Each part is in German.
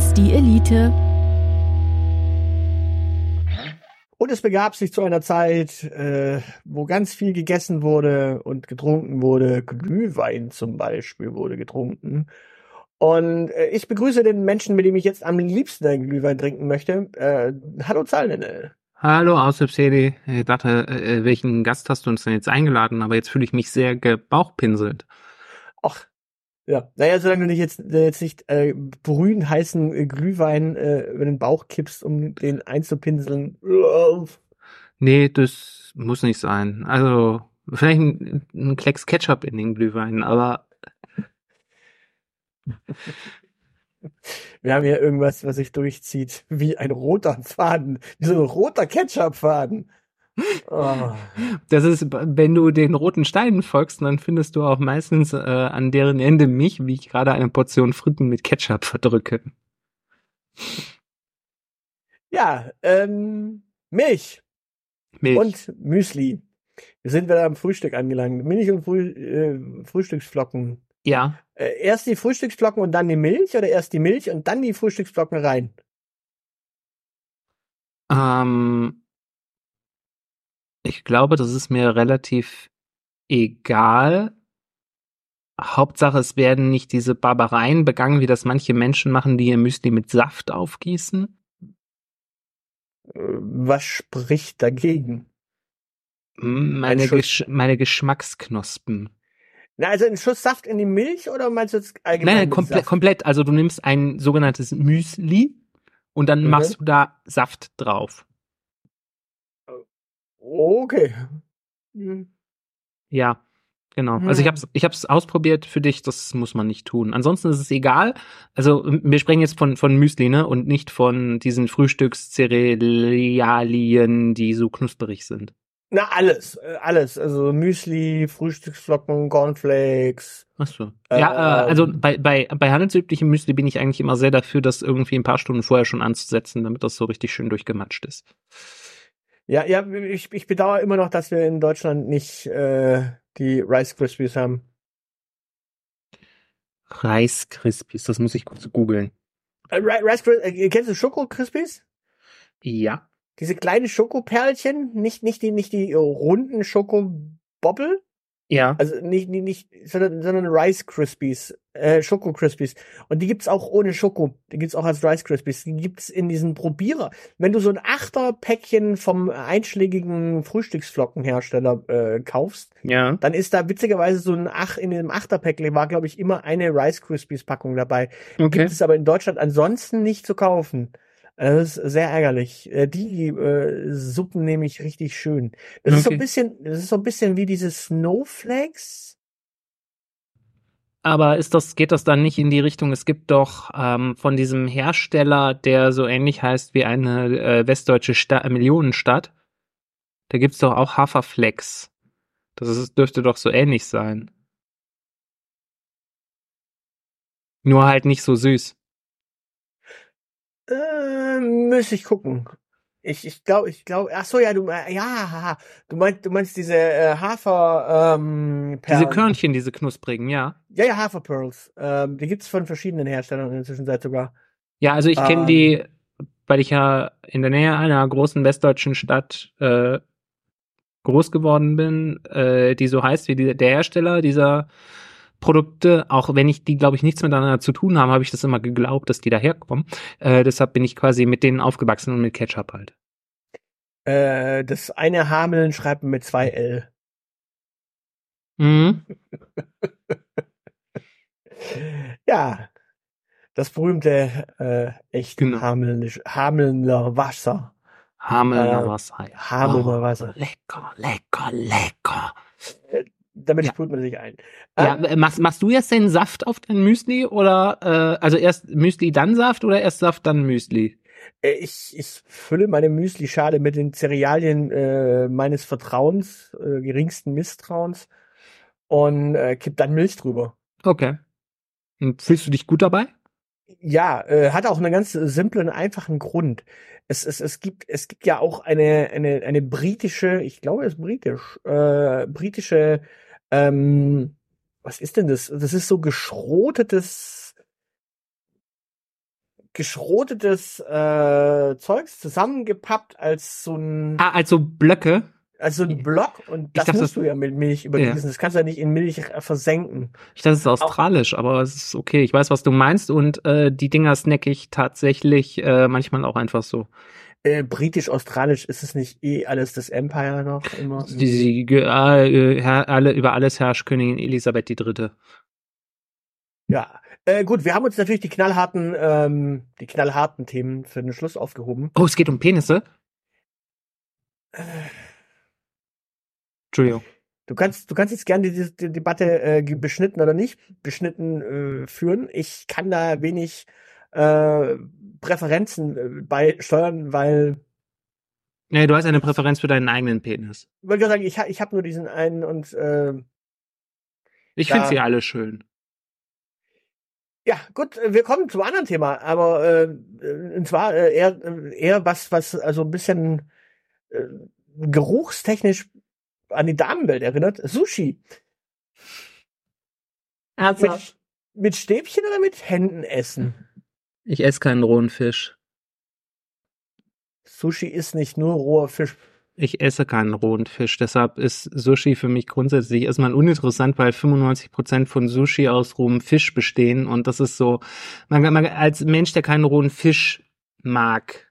Ist die Elite. Und es begab sich zu einer Zeit, äh, wo ganz viel gegessen wurde und getrunken wurde. Glühwein zum Beispiel wurde getrunken. Und äh, ich begrüße den Menschen, mit dem ich jetzt am liebsten einen Glühwein trinken möchte. Äh, hallo Zahlnenne. Hallo, Aushilfsedi. Ich dachte, äh, welchen Gast hast du uns denn jetzt eingeladen? Aber jetzt fühle ich mich sehr gebauchpinselt. Ach, ja. Naja, solange du nicht jetzt, äh, jetzt nicht äh, brühen heißen äh, Glühwein äh, über den Bauch kippst, um den einzupinseln. Nee, das muss nicht sein. Also, vielleicht ein, ein Klecks Ketchup in den Glühwein, aber Wir haben hier irgendwas, was sich durchzieht, wie ein roter Faden, wie so ein roter Ketchup-Faden. Oh. das ist, wenn du den roten Steinen folgst, dann findest du auch meistens äh, an deren Ende mich, wie ich gerade eine Portion Fritten mit Ketchup verdrücke. Ja, ähm, Milch, Milch. und Müsli. Wir sind wieder am Frühstück angelangt. Milch und Früh, äh, Frühstücksflocken. ja, Äh, erst die Frühstücksflocken und dann die Milch oder erst die Milch und dann die Frühstücksflocken rein? Ähm, ich glaube, das ist mir relativ egal. Hauptsache, es werden nicht diese Barbareien begangen, wie das manche Menschen machen, die ihr Müsli mit Saft aufgießen. Was spricht dagegen? Meine, Gesch meine Geschmacksknospen. Na, also ein Schuss Saft in die Milch oder meinst du jetzt allgemein? Nein, komplett, Saft? komplett. Also du nimmst ein sogenanntes Müsli und dann Mhm. machst du da Saft drauf. Okay. Hm. Ja, genau. Also ich Hm. hab's, ich hab's ausprobiert für dich, das muss man nicht tun. Ansonsten ist es egal. Also wir sprechen jetzt von, von Müsli, ne? Und nicht von diesen Frühstückscerealien, die so knusperig sind. Na, alles, äh, alles. Also Müsli, Frühstücksflocken, Cornflakes. Ach so. Äh, ja, äh, also ähm. bei, bei, bei handelsüblichem Müsli bin ich eigentlich immer sehr dafür, das irgendwie ein paar Stunden vorher schon anzusetzen, damit das so richtig schön durchgematscht ist. Ja, ja, ich, ich bedauere immer noch, dass wir in Deutschland nicht äh, die Rice Krispies haben. Rice Krispies, das muss ich kurz googeln. Äh, Ri- Rice Kris- äh, kennst du Schoko Krispies? Ja. Diese kleinen Schokoperlchen, nicht nicht die nicht die runden Schokobobbel, Ja. also nicht nicht, nicht sondern, sondern Rice Krispies, äh, Schoko Krispies und die gibt's auch ohne Schoko, die gibt's auch als Rice Krispies, die gibt's in diesen Probierer. Wenn du so ein Achterpäckchen vom einschlägigen Frühstücksflockenhersteller äh, kaufst, Ja. dann ist da witzigerweise so ein Ach in dem Achterpäckle war glaube ich immer eine Rice Krispies Packung dabei. Okay. Gibt es aber in Deutschland ansonsten nicht zu kaufen. Äh, Das ist sehr ärgerlich. Äh, Die äh, Suppen nehme ich richtig schön. Das ist so ein Okay. bisschen, das ist so ein bisschen wie diese Snowflakes. Aber ist das, geht das dann nicht in die Richtung? Es gibt doch ähm, von diesem Hersteller, der so ähnlich heißt wie eine äh, westdeutsche Sta Millionenstadt, da gibt's doch auch Haferflex. Das ist, dürfte doch so ähnlich sein. Nur halt nicht so süß. Äh, müsste ich gucken. Ich, ich glaube, ich glaube, ach so, ja, du, äh, ja, du meinst, du meinst diese äh, Hafer, ähm, Diese Perlen. Körnchen, diese knusprigen, ja. Ja, ja, Haferpearls. Ähm, die gibt's von verschiedenen Herstellern in der Zwischenzeit sogar. Ja, also ich kenne Ähm. die, weil ich ja in der Nähe einer großen westdeutschen Stadt äh, groß geworden bin, äh, die so heißt wie die, der Hersteller dieser Produkte, auch wenn ich die, glaube ich, nichts miteinander zu tun haben, habe ich das immer geglaubt, dass die daherkommen. Äh, deshalb bin ich quasi mit denen aufgewachsen und mit Ketchup halt. Äh, das eine Hameln schreibt mit zwei L. Mhm. Ja, das berühmte äh, echt Genau. Hamelnisch, Hamelner Wasser. Hamelner Äh, Wasser. ja. Hamelner Oh, Wasser. Lecker, lecker, lecker. Damit Ja. sprüht man sich ein. Ja, Ähm, äh, machst, machst du jetzt den Saft auf dein Müsli oder äh, also erst Müsli, dann Saft oder erst Saft, dann Müsli? äh, ich, ich fülle meine Müsli-Schale mit den Cerealien äh, meines Vertrauens, äh, geringsten Misstrauens und äh, kipp dann Milch drüber. Okay. Und fühlst du dich gut dabei? Ja, äh, hat auch einen ganz simplen, einfachen Grund. Es, es, es gibt es gibt ja auch eine eine eine britische, ich glaube, es ist britisch, äh, britische, ähm, was ist denn das? Das ist so geschrotetes geschrotetes äh, Zeugs zusammengepappt als so ein Ah, also Blöcke. Als so ein Block und das dachte, musst das- du ja mit Milch übergießen. Das kannst du ja nicht in Milch äh, versenken. Ich dachte, es ist australisch, aber es ist okay. Ich weiß, was du meinst und äh, die Dinger snack ich tatsächlich äh, manchmal auch einfach so. Äh, britisch-australisch ist es nicht eh alles das Empire noch immer? Die, die, äh, Herr- alle, über alles herrscht Königin Elisabeth Dritte. Ja, äh, gut, wir haben uns natürlich die knallharten, ähm, die knallharten Themen für den Schluss aufgehoben. Oh, es geht um Penisse? Entschuldigung. Du kannst, du kannst jetzt gerne die, die Debatte äh, beschnitten oder nicht beschnitten äh, führen. Ich kann da wenig äh, Präferenzen äh, beisteuern, weil, Nee, du hast eine Präferenz für deinen eigenen Penis. ich wollte gerade sagen, ich, ha- ich habe nur diesen einen und äh, Ich finde sie alle schön. ja, gut, äh, wir kommen zum anderen Thema, aber äh, äh, und zwar äh, eher, äh, eher was, was also ein bisschen äh, geruchstechnisch an die Damenwelt erinnert. Sushi. Mit, mit Stäbchen oder mit Händen essen? Ich esse keinen rohen Fisch. Sushi ist nicht nur roher Fisch. Ich esse keinen rohen Fisch. Deshalb ist Sushi für mich grundsätzlich erstmal uninteressant, weil 95% von Sushi aus rohem Fisch bestehen. Und das ist so, man, man, als Mensch, der keinen rohen Fisch mag,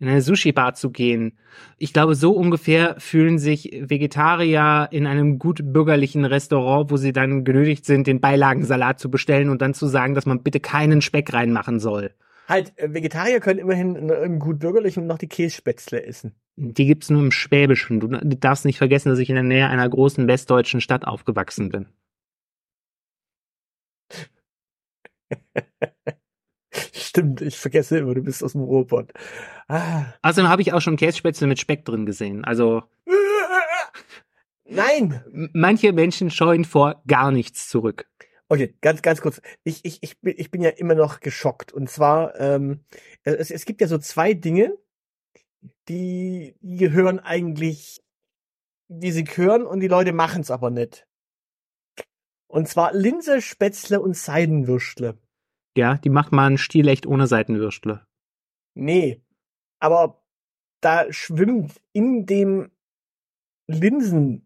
in eine Sushi-Bar zu gehen. Ich glaube, so ungefähr fühlen sich Vegetarier in einem gut bürgerlichen Restaurant, wo sie dann genötigt sind, den Beilagensalat zu bestellen und dann zu sagen, dass man bitte keinen Speck reinmachen soll. Halt, äh, Vegetarier können immerhin in einem gut bürgerlichen und noch die Kässpätzle essen. Die gibt's nur im Schwäbischen. Du darfst nicht vergessen, dass ich in der Nähe einer großen westdeutschen Stadt aufgewachsen bin. Stimmt, ich vergesse immer, du bist aus dem Ruhrpott. Ah. Außerdem habe ich auch schon Kässpätzle mit Speck drin gesehen. Also Nein! manche Menschen scheuen vor gar nichts zurück. Okay, ganz, ganz kurz. Ich, ich, ich, bin, ich bin ja immer noch geschockt. Und zwar, ähm, es, es gibt ja so zwei Dinge, die, die gehören eigentlich, die sie gehören und die Leute machen es aber nicht. Und zwar Linse, Spätzle und Seidenwürstle. Ja, die macht man stilecht ohne Seitenwürstle. Nee. Aber da schwimmt in dem Linsentopf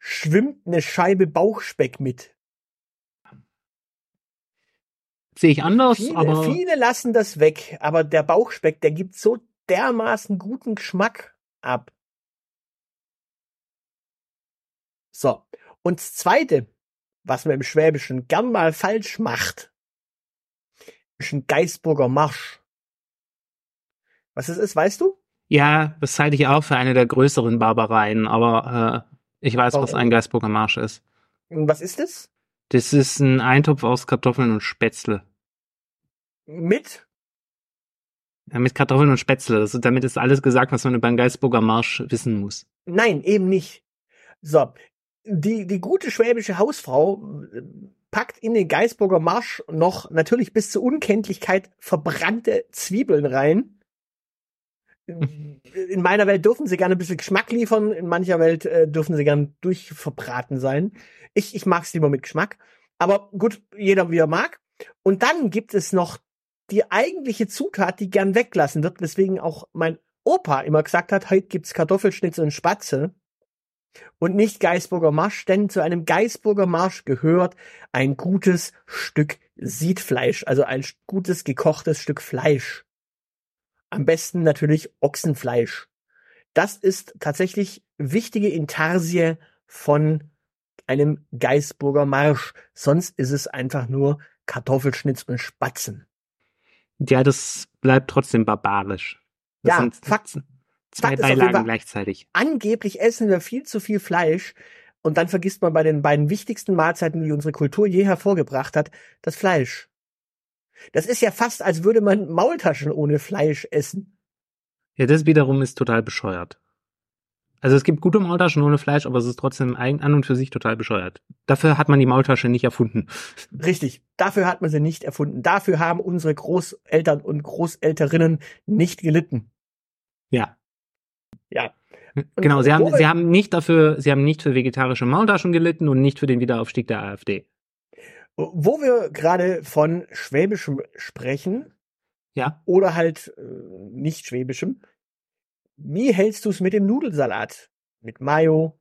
schwimmt eine Scheibe Bauchspeck mit. Sehe ich anders, Viele, aber viele lassen das weg, aber der Bauchspeck, der gibt so dermaßen guten Geschmack ab. So. Und das zweite, was man im Schwäbischen gern mal falsch macht, ist ein Geisburger Marsch. Was es ist, weißt du? ja, das halte ich auch für eine der größeren Barbareien, aber äh, ich weiß, was Warum? ein Geisburger Marsch ist. Und was ist es? Das ist ein Eintopf aus Kartoffeln und Spätzle. Mit? Ja, mit Kartoffeln und Spätzle. Das, damit ist alles gesagt, was man über den Geisburger Marsch wissen muss. Nein, eben nicht. So. Die, die gute schwäbische Hausfrau äh, packt in den Geisburger Marsch noch natürlich bis zur Unkenntlichkeit verbrannte Zwiebeln rein. In meiner Welt dürfen sie gerne ein bisschen Geschmack liefern, in mancher Welt äh, dürfen sie gern durchverbraten sein. Ich, ich mag's lieber mit Geschmack. Aber gut, jeder wie er mag. Und dann gibt es noch die eigentliche Zutat, die gern weglassen wird, weswegen auch mein Opa immer gesagt hat, heute gibt's Kartoffelschnitzel und Spatze und nicht Geisburger Marsch, denn zu einem Geisburger Marsch gehört ein gutes Stück Siedfleisch, also ein gutes gekochtes Stück Fleisch. am besten natürlich Ochsenfleisch. Das ist tatsächlich wichtige Intarsie von einem Geisburger Marsch. Sonst ist es einfach nur Kartoffelschnitz und Spatzen. Ja, das bleibt trotzdem barbarisch. Das Ja, sind Fakt- zwei jeden Beilagen gleichzeitig. Angeblich essen wir viel zu viel Fleisch und dann vergisst man bei den beiden wichtigsten Mahlzeiten, die unsere Kultur je hervorgebracht hat, das Fleisch. Das ist ja fast, als würde man Maultaschen ohne Fleisch essen. Ja, das wiederum ist total bescheuert. Also es gibt gute Maultaschen ohne Fleisch, aber es ist trotzdem an und für sich total bescheuert. Dafür hat man die Maultasche nicht erfunden. Richtig. Dafür hat man sie nicht erfunden. Dafür haben unsere Großeltern und Großelterinnen nicht gelitten. Ja. Ja. Genau, sie haben, sie haben nicht dafür, sie haben nicht für vegetarische Maultaschen gelitten und nicht für den Wiederaufstieg der AfD. Wo wir gerade von Schwäbischem sprechen, Ja. oder halt äh, nicht Schwäbischem, wie hältst du es mit dem Nudelsalat? Mit Mayo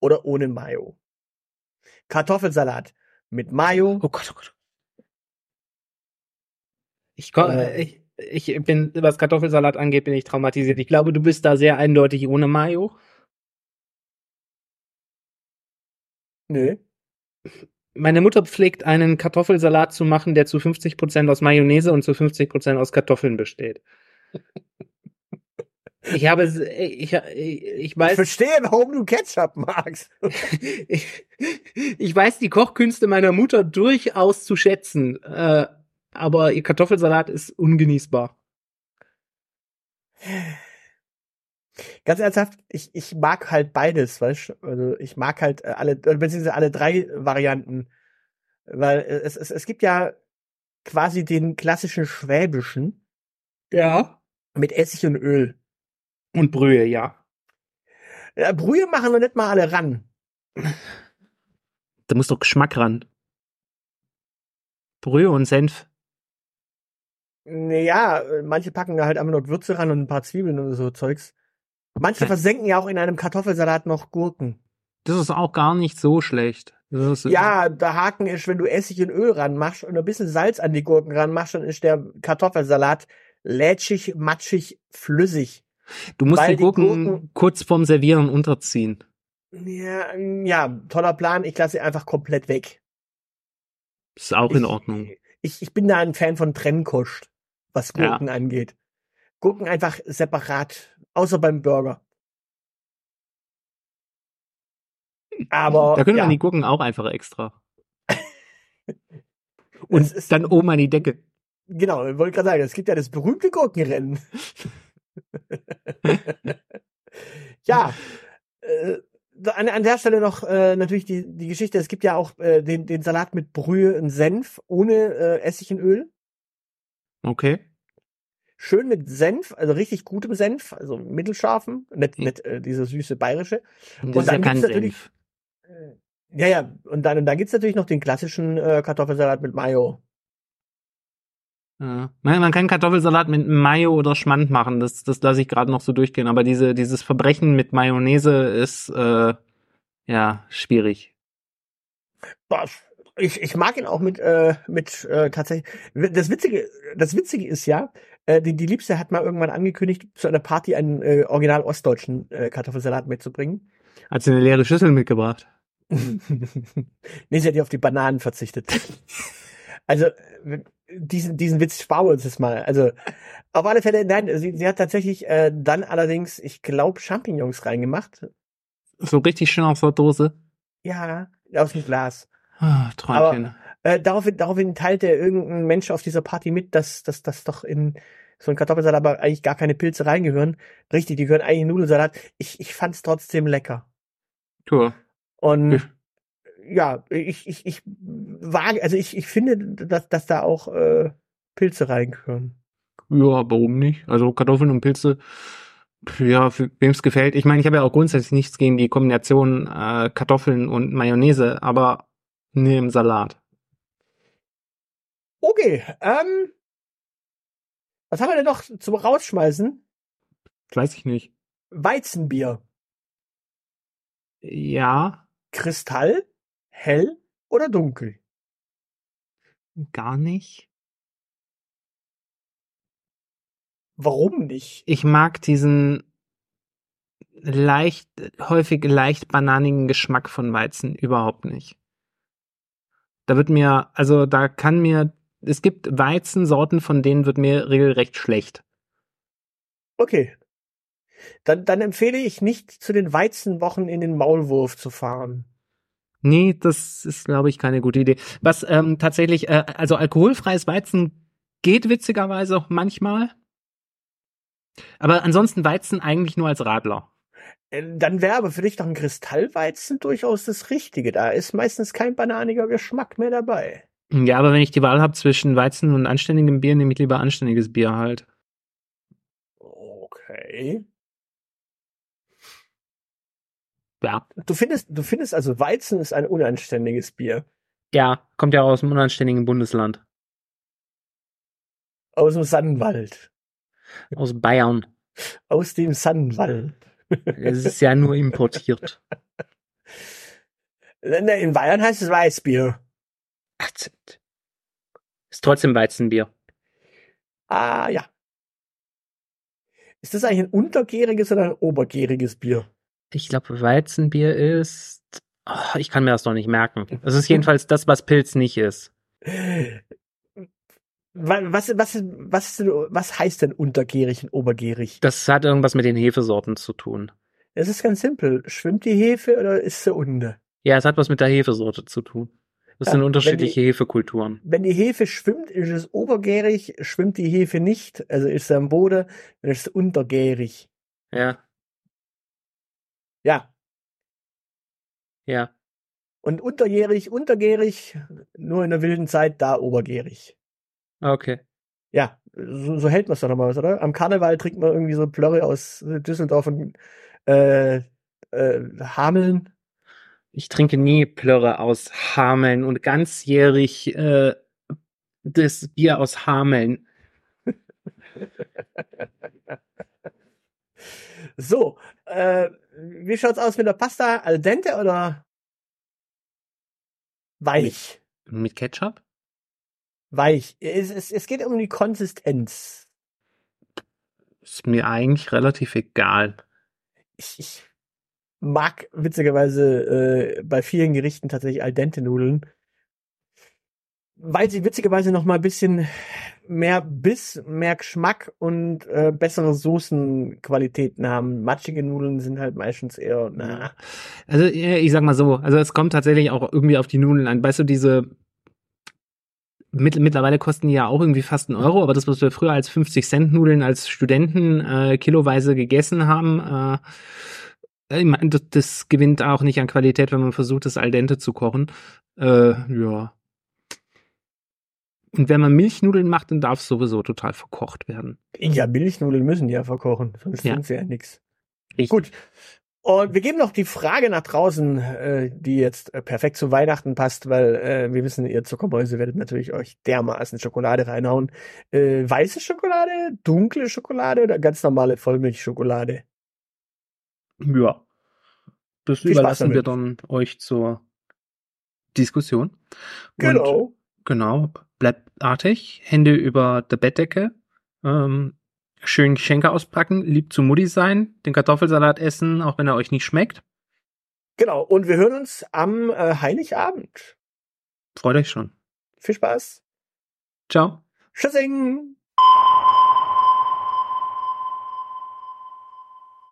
oder ohne Mayo? Kartoffelsalat mit Mayo. Oh Gott, oh Gott. Ich, komm, Äh. ich, ich bin, was Kartoffelsalat angeht, bin ich traumatisiert. Ich glaube, du bist da sehr eindeutig ohne Mayo. Nö. Meine Mutter pflegt einen Kartoffelsalat zu machen, der zu 50% aus Mayonnaise und zu 50% aus Kartoffeln besteht. Ich habe, ich, ich Ich weiß, verstehe, warum du Ketchup magst. ich, ich weiß die Kochkünste meiner Mutter durchaus zu schätzen, äh, aber ihr Kartoffelsalat ist ungenießbar. Ganz ernsthaft, ich, ich mag halt beides, weißt du? Also ich mag halt äh, alle, äh, beziehungsweise alle drei Varianten. Weil äh, es, es, es gibt ja quasi den klassischen Schwäbischen Ja. mit Essig und Öl. Und Brühe, ja. Ja, Brühe machen noch nicht mal alle ran. Da muss doch Geschmack ran. Brühe und Senf. Naja, äh, manche packen da halt einfach noch Würze ran und ein paar Zwiebeln und so Zeugs. Manche Ja. versenken ja auch in einem Kartoffelsalat noch Gurken. Das ist auch gar nicht so schlecht. Ist, Ja, der Haken ist, wenn du Essig und Öl ranmachst und ein bisschen Salz an die Gurken ranmachst, dann ist der Kartoffelsalat lätschig, matschig, flüssig. Du musst die die Gurken, Gurken- kurz vorm Servieren unterziehen. Ja, ähm, ja, toller Plan. Ich lasse sie einfach komplett weg. Ist auch in Ich- Ordnung. Ich, ich bin da ein Fan von Trennkost, was Ja. Gurken angeht. Gurken einfach separat, außer beim Burger. Aber Da können ja, wir die Gurken auch einfach extra. Und ist, dann oben an die Decke. genau, ich wollte gerade sagen, es gibt ja das berühmte Gurkenrennen. ja, äh, an, an der Stelle noch äh, natürlich die, die Geschichte, es gibt ja auch äh, den, den Salat mit Brühe und Senf ohne äh, Essig und Öl. Okay. Schön mit Senf, also richtig gutem Senf, also mittelscharfen, nicht, Ja. nicht äh, diese süße bayerische. Und Und ja dann kein gibt's natürlich- Senf. Ja, ja, und dann, und dann gibt's natürlich noch den klassischen äh, Kartoffelsalat mit Mayo. Ja. Man, man kann Kartoffelsalat mit Mayo oder Schmand machen, das, das lasse ich gerade noch so durchgehen, aber diese, dieses Verbrechen mit Mayonnaise ist äh, ja schwierig. Boah, ich, ich mag ihn auch mit, äh, mit äh, tatsächlich. Das Witzige, das Witzige ist ja, äh, die, die Liebste hat mal irgendwann angekündigt, zu einer Party einen äh, original ostdeutschen äh, Kartoffelsalat mitzubringen. Hat sie eine leere Schüssel mitgebracht? nee, sie hat ja auf die Bananen verzichtet. also, äh, diesen, diesen Witz sparen wir uns jetzt mal. Also, auf alle Fälle, nein, sie, sie hat tatsächlich äh, dann allerdings, ich glaube, Champignons reingemacht. So richtig schön aus der Dose. Ja, aus dem Glas. Ah, Träumchen. Äh, daraufhin, daraufhin teilte irgendein Mensch auf dieser Party mit, dass, dass, dass doch in so ein Kartoffelsalat aber eigentlich gar keine Pilze reingehören. Richtig, die gehören eigentlich in Nudelsalat. Ich, ich fand's trotzdem lecker. Cool. Und Ja. ja, ich, ich, ich wage, also ich, ich finde, dass, dass da auch äh, Pilze reingehören. Ja, warum nicht? Also Kartoffeln und Pilze, ja, für wem es gefällt. Ich meine, ich habe ja auch grundsätzlich nichts gegen die Kombination äh, Kartoffeln und Mayonnaise, aber nee, im Salat. Okay, ähm, was haben wir denn noch zum Rausschmeißen? Weiß ich nicht. Weizenbier. Ja, Kristall, hell oder dunkel? gar nicht. Warum nicht? Ich mag diesen leicht, häufig leicht bananigen Geschmack von Weizen überhaupt nicht. Da wird mir, also da kann mir, es gibt Weizensorten, von denen wird mir regelrecht schlecht. Okay. Dann, dann empfehle ich nicht zu den Weizenwochen in den Maulwurf zu fahren. Nee, das ist, glaube ich, keine gute Idee. Was ähm, tatsächlich, äh, also alkoholfreies Weizen geht witzigerweise auch manchmal. Aber ansonsten Weizen eigentlich nur als Radler. Äh, Dann wäre aber für dich doch ein Kristallweizen durchaus das Richtige. Da ist meistens kein bananiger Geschmack mehr dabei. Ja, aber wenn ich die Wahl habe zwischen Weizen und anständigem Bier, nehme ich lieber anständiges Bier halt. Okay. Ja. Du findest, du findest also Weizen ist ein unanständiges Bier. Ja, kommt ja aus einem unanständigen Bundesland. Aus dem Sannenwald. Aus Bayern. Aus dem Sannenwald. Es ist ja nur importiert. Ne, In Bayern heißt es Weißbier. Ach, Ist trotzdem Weizenbier. Ah, ja. Ist das eigentlich ein untergäriges oder ein obergäriges Bier? Ich glaube, Weizenbier ist. Oh, ich kann mir das doch nicht merken. Das ist jedenfalls das, was Pilz nicht ist. Wa- Was, was, was, was heißt denn untergärig und obergärig? Das hat irgendwas mit den Hefesorten zu tun. Es ist ganz simpel. Schwimmt die Hefe oder ist sie unten? Ja, es hat was mit der Hefesorte zu tun. Das Ja, sind wenn unterschiedliche Hefekulturen. Wenn die Hefe schwimmt, ist es obergärig. Schwimmt die Hefe nicht, also ist sie am Boden, dann ist sie untergärig. Ja, Ja. ja. Und unterjährig, untergärig, nur in der wilden Zeit, da obergärig. Okay. Ja, so, so hält man es doch nochmal, oder? Am Karneval trinkt man irgendwie so Plörre aus Düsseldorf und äh, äh, Hameln. Ich trinke nie Plörre aus Hameln und ganzjährig äh, das Bier aus Hameln. So, äh, wie schaut's aus mit der Pasta? Al dente oder weich? Mit Ketchup? Weich. Es, es, es geht um die Konsistenz. Ist mir eigentlich relativ egal. Ich, ich mag witzigerweise äh, bei vielen Gerichten tatsächlich Al dente Nudeln, weil sie witzigerweise noch mal ein bisschen mehr Biss, mehr Geschmack und äh, bessere Soßenqualitäten haben. Matschige Nudeln sind halt meistens eher, na, Also ich sag mal so, also es kommt tatsächlich auch irgendwie auf die Nudeln an. Weißt du, diese mit, mittlerweile kosten die ja auch irgendwie fast einen Euro, aber das, was wir früher als 50 Cent Nudeln als Studenten äh, kiloweise gegessen haben, äh, ich mein, das, das gewinnt auch nicht an Qualität, wenn man versucht, das al dente zu kochen. Äh, ja. Und wenn man Milchnudeln macht, dann darf es sowieso total verkocht werden. Ja, Milchnudeln müssen ja verkochen, sonst Ja. sind sie ja nix. Richtig. Gut. Und wir geben noch die Frage nach draußen, äh, die jetzt äh, perfekt zu Weihnachten passt, weil äh, wir wissen, ihr Zuckermäuse werdet natürlich euch dermaßen Schokolade reinhauen. Äh, weiße Schokolade, dunkle Schokolade oder ganz normale Vollmilchschokolade? Ja. Das Viel überlassen wir dann euch zur Diskussion. Und Genau. Genau, bleibt artig, Hände über der Bettdecke, ähm, schön Geschenke auspacken, lieb zu Mutti sein, den Kartoffelsalat essen, auch wenn er euch nicht schmeckt. Genau. Und wir hören uns am äh, Heiligabend. Freut euch schon. Viel Spaß. Ciao. Tschüssing.